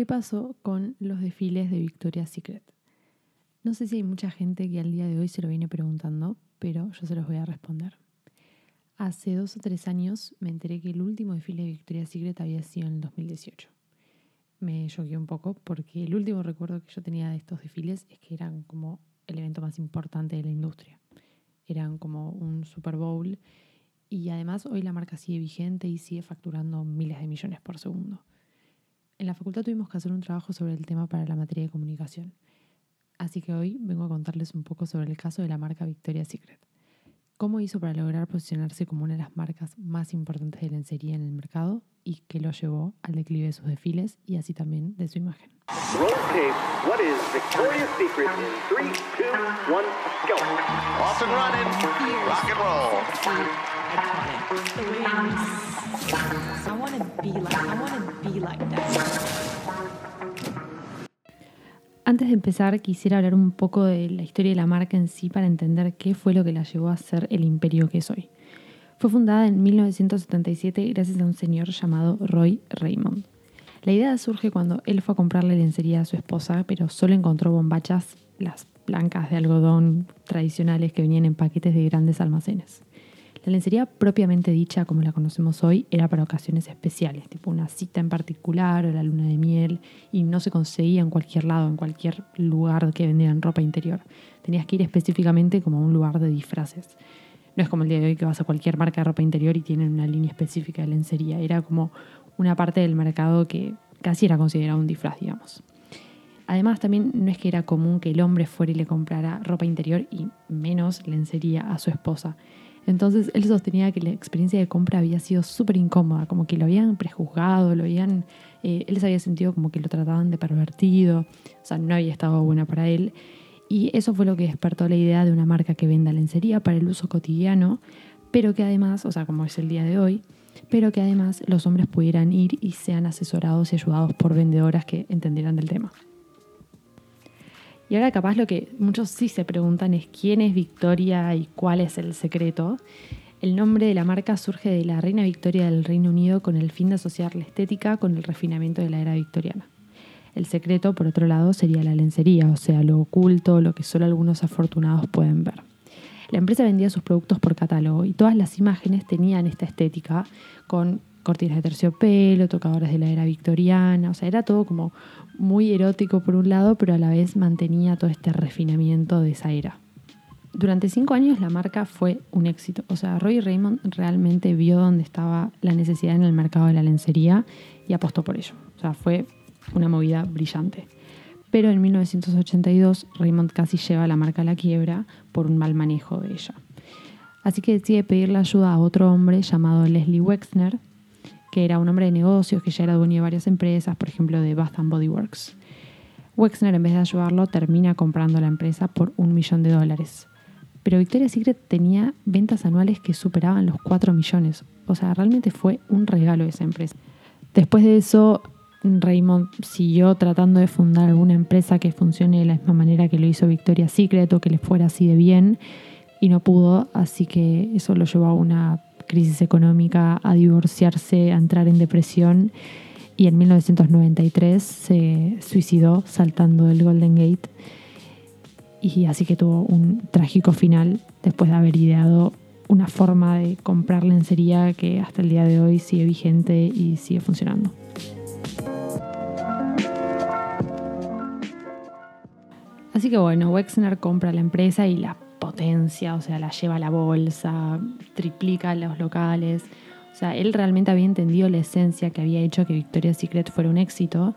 ¿Qué pasó con los desfiles de Victoria's Secret? No sé si hay mucha gente que al día de hoy se lo viene preguntando, pero yo se los voy a responder. Hace dos o tres años me enteré que el último desfile de Victoria's Secret había sido en el 2018. Me choqué un poco porque el último recuerdo que yo tenía de estos desfiles es que eran como el evento más importante de la industria. Eran como un Super Bowl y además hoy la marca sigue vigente y sigue facturando miles de millones por segundo. En la facultad tuvimos que hacer un trabajo sobre el tema para la materia de comunicación. Así que hoy vengo a contarles un poco sobre el caso de la marca Victoria's Secret. Cómo hizo para lograr posicionarse como una de las marcas más importantes de lencería en el mercado y qué lo llevó al declive de sus desfiles y así también de su imagen. Antes de empezar, quisiera hablar un poco de la historia de la marca en sí para entender qué fue lo que la llevó a ser el imperio que es hoy. Fue fundada en 1977 gracias a un señor llamado Roy Raymond. La idea surge cuando él fue a comprarle lencería a su esposa, pero solo encontró bombachas, las blancas de algodón tradicionales que venían en paquetes de grandes almacenes. La lencería propiamente dicha, como la conocemos hoy, era para ocasiones especiales, tipo una cita en particular o la luna de miel, y no se conseguía en cualquier lado, en cualquier lugar que vendieran ropa interior. Tenías que ir específicamente como a un lugar de disfraces. No es como el día de hoy que vas a cualquier marca de ropa interior y tienen una línea específica de lencería. Era como una parte del mercado que casi era considerado un disfraz, digamos. Además, también no es que era común que el hombre fuera y le comprara ropa interior y menos lencería a su esposa. Entonces él sostenía que la experiencia de compra había sido súper incómoda, como que lo habían prejuzgado, lo habían, eh, él se había sentido como que lo trataban de pervertido, o sea, no había estado buena para él. Y eso fue lo que despertó la idea de una marca que venda lencería para el uso cotidiano, pero que además, o sea, como es el día de hoy, pero que además los hombres pudieran ir y sean asesorados y ayudados por vendedoras que entendieran del tema. Y ahora capaz lo que muchos sí se preguntan es quién es Victoria y cuál es el secreto. El nombre de la marca surge de la reina Victoria del Reino Unido con el fin de asociar la estética con el refinamiento de la era victoriana. El secreto, por otro lado, sería la lencería, o sea, lo oculto, lo que solo algunos afortunados pueden ver. La empresa vendía sus productos por catálogo y todas las imágenes tenían esta estética con cortinas de terciopelo, tocadores de la era victoriana, o sea, era todo como muy erótico por un lado, pero a la vez mantenía todo este refinamiento de esa era. Durante cinco años la marca fue un éxito, o sea, Roy Raymond realmente vio dónde estaba la necesidad en el mercado de la lencería y apostó por ello, o sea, fue una movida brillante. Pero en 1982 Raymond casi lleva la marca a la quiebra por un mal manejo de ella. Así que decide pedirle ayuda a otro hombre llamado Leslie Wexner, que era un hombre de negocios que ya era dueño de varias empresas, por ejemplo de Bath Body Works. Wexner, en vez de ayudarlo, termina comprando la empresa por un millón de dólares. Pero Victoria's Secret tenía ventas anuales que superaban los 4 millones. O sea, realmente fue un regalo esa empresa. Después de eso, Raymond siguió tratando de fundar alguna empresa que funcione de la misma manera que lo hizo Victoria's Secret o que le fuera así de bien y no pudo, así que eso lo llevó a una crisis económica, a divorciarse, a entrar en depresión y en 1993 se suicidó saltando del Golden Gate y así que tuvo un trágico final después de haber ideado una forma de comprar lencería que hasta el día de hoy sigue vigente y sigue funcionando. Así que bueno, Wexner compra la empresa y la o sea, la lleva a la bolsa, triplica los locales. O sea, él realmente había entendido la esencia que había hecho que Victoria's Secret fuera un éxito,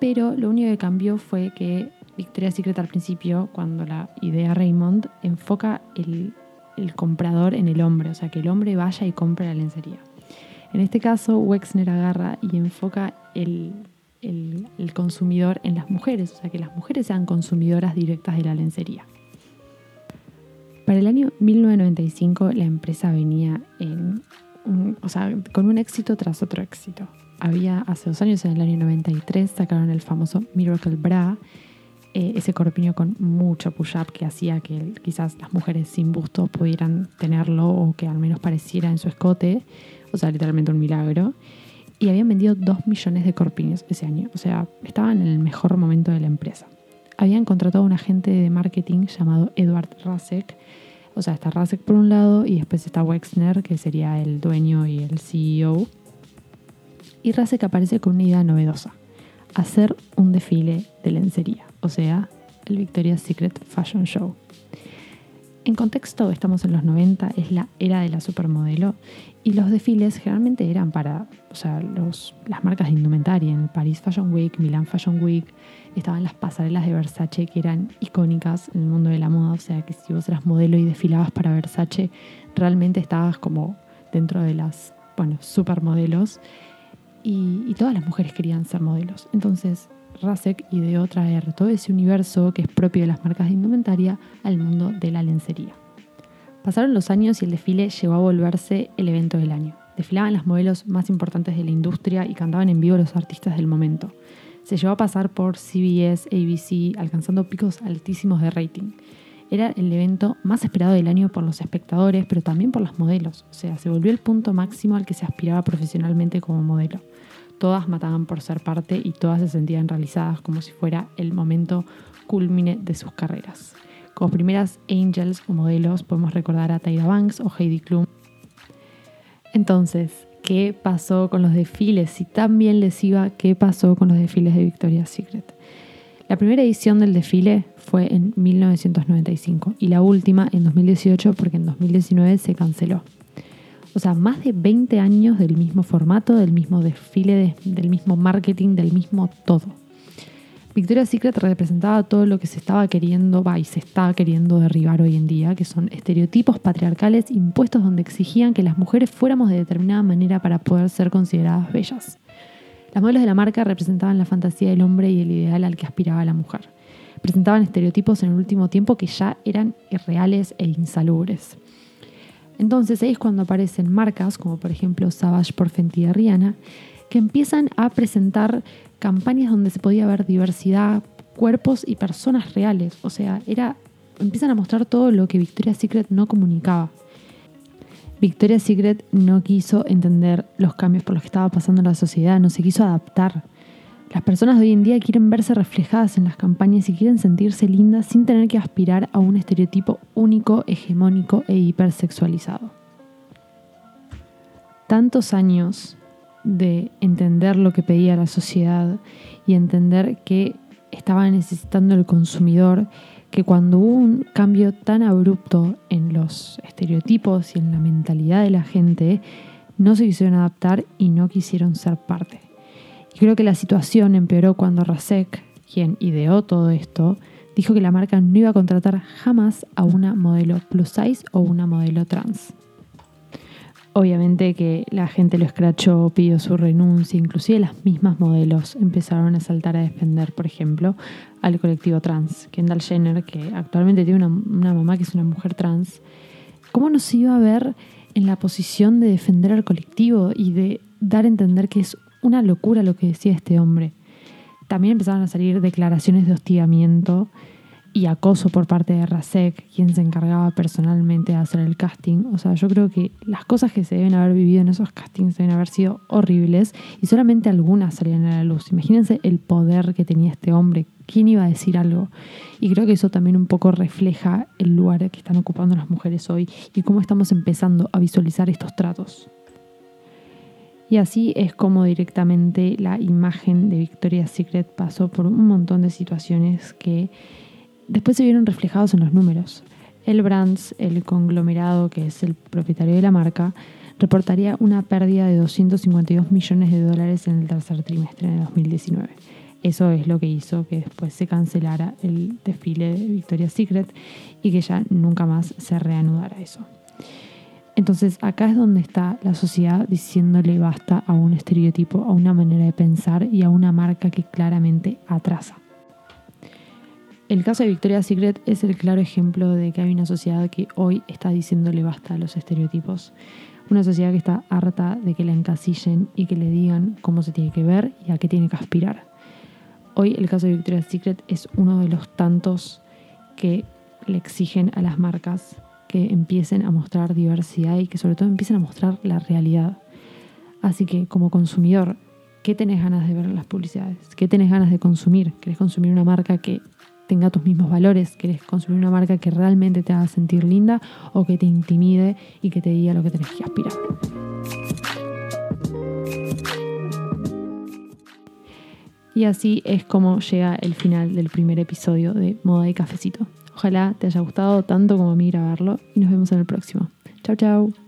pero lo único que cambió fue que Victoria's Secret al principio, cuando la idea Raymond, enfoca el, comprador en el hombre, o sea, que el hombre vaya y compre la lencería. En este caso, Wexner agarra y enfoca el, el, consumidor en las mujeres, o sea, que las mujeres sean consumidoras directas de la lencería. Para el año 1995 la empresa venía en o sea, con un éxito tras otro éxito. Había hace dos años, en el año 93, sacaron el famoso Miracle Bra, eh, ese corpiño con mucho push-up que hacía que quizás las mujeres sin busto pudieran tenerlo o que al menos pareciera en su escote, o sea, literalmente un milagro. y habían vendido 2 millones de corpiños ese año. O sea, estaban en el mejor momento de la empresa. Habían contratado a un agente de marketing llamado Edward Rasek. O sea, está Rasek por un lado y después está Wexner, que sería el dueño y el CEO. Y Rasek aparece con una idea novedosa. Hacer un desfile de lencería. O sea, el Victoria's Secret Fashion Show. En contexto, estamos en los 90, es la era de la supermodelo y los desfiles generalmente eran para o sea, las marcas de indumentaria. En el Paris Fashion Week, Milan Fashion Week, estaban las pasarelas de Versace que eran icónicas en el mundo de la moda. O sea, que si vos eras modelo y desfilabas para Versace, realmente estabas como dentro de las, bueno, supermodelos. Y, y todas las mujeres querían ser modelos. Entonces, Rasek ideó traer todo ese universo que es propio de las marcas de indumentaria al mundo de la lencería. Pasaron los años y el desfile llegó a volverse el evento del año. Desfilaban las modelos más importantes de la industria y cantaban en vivo los artistas del momento. Se llevó a pasar por CBS, ABC, alcanzando picos altísimos de rating. Era el evento más esperado del año por los espectadores, pero también por los modelos. O sea, se volvió el punto máximo al que se aspiraba profesionalmente como modelo. Todas mataban por ser parte y todas se sentían realizadas como si fuera el momento culmine de sus carreras. Como primeras angels o modelos podemos recordar a Tyra Banks o Heidi Klum. Entonces, ¿qué pasó con los desfiles? Si tan bien les iba, ¿qué pasó con los desfiles de Victoria's Secret? La primera edición del desfile fue en 1995 y la última en 2018 porque en 2019 se canceló. O sea, más de 20 años del mismo formato, del mismo desfile, del mismo marketing, del mismo todo. Victoria's Secret representaba todo lo que se estaba queriendo, va, y se está queriendo derribar hoy en día, que son estereotipos patriarcales impuestos donde exigían que las mujeres fuéramos de determinada manera para poder ser consideradas bellas. Las modelos de la marca representaban la fantasía del hombre y el ideal al que aspiraba la mujer. Presentaban estereotipos en el último tiempo que ya eran irreales e insalubres. Entonces ahí es cuando aparecen marcas como por ejemplo Savage por Fenty Rihanna, que empiezan a presentar campañas donde se podía ver diversidad, cuerpos y personas reales. O sea, era, empiezan a mostrar todo lo que Victoria's Secret no comunicaba. Victoria's Secret no quiso entender los cambios por los que estaba pasando la sociedad, no se quiso adaptar. Las personas de hoy en día quieren verse reflejadas en las campañas y quieren sentirse lindas sin tener que aspirar a un estereotipo único, hegemónico e hipersexualizado. Tantos años de entender lo que pedía la sociedad y entender que estaba necesitando el consumidor, que cuando hubo un cambio tan abrupto en los estereotipos y en la mentalidad de la gente, no se quisieron adaptar y no quisieron ser parte creo que la situación empeoró cuando Rasek, quien ideó todo esto, dijo que la marca no iba a contratar jamás a una modelo plus size o una modelo trans. Obviamente que la gente lo escrachó, pidió su renuncia, inclusive las mismas modelos empezaron a saltar a defender, por ejemplo, al colectivo trans. Kendall Jenner, que actualmente tiene una, mamá que es una mujer trans, ¿cómo nos iba a ver en la posición de defender al colectivo y de dar a entender que es una locura lo que decía este hombre. También empezaron a salir declaraciones de hostigamiento y acoso por parte de Rasek, quien se encargaba personalmente de hacer el casting. O sea, yo creo que las cosas que se deben haber vivido en esos castings deben haber sido horribles y solamente algunas salían a la luz. Imagínense el poder que tenía este hombre. ¿Quién iba a decir algo? Y creo que eso también un poco refleja el lugar que están ocupando las mujeres hoy y cómo estamos empezando a visualizar estos tratos. Y así es como directamente la imagen de Victoria's Secret pasó por un montón de situaciones que después se vieron reflejados en los números. El Brands, el conglomerado que es el propietario de la marca, reportaría una pérdida de 252 millones de dólares en el tercer trimestre de 2019. Eso es lo que hizo que después se cancelara el desfile de Victoria's Secret y que ya nunca más se reanudara eso. Entonces acá es donde está la sociedad diciéndole basta a un estereotipo, a una manera de pensar y a una marca que claramente atrasa. El caso de Victoria's Secret es el claro ejemplo de que hay una sociedad que hoy está diciéndole basta a los estereotipos. Una sociedad que está harta de que la encasillen y que le digan cómo se tiene que ver y a qué tiene que aspirar. Hoy el caso de Victoria's Secret es uno de los tantos que le exigen a las marcas que empiecen a mostrar diversidad y que sobre todo empiecen a mostrar la realidad. Así que como consumidor, ¿qué tenés ganas de ver en las publicidades? ¿Qué tenés ganas de consumir? ¿Querés consumir una marca que tenga tus mismos valores? ¿Querés consumir una marca que realmente te haga sentir linda o que te intimide y que te diga lo que tenés que aspirar? Y así es como llega el final del primer episodio de Moda y Cafecito. Ojalá te haya gustado tanto como a mí grabarlo y nos vemos en el próximo. Chao, chao.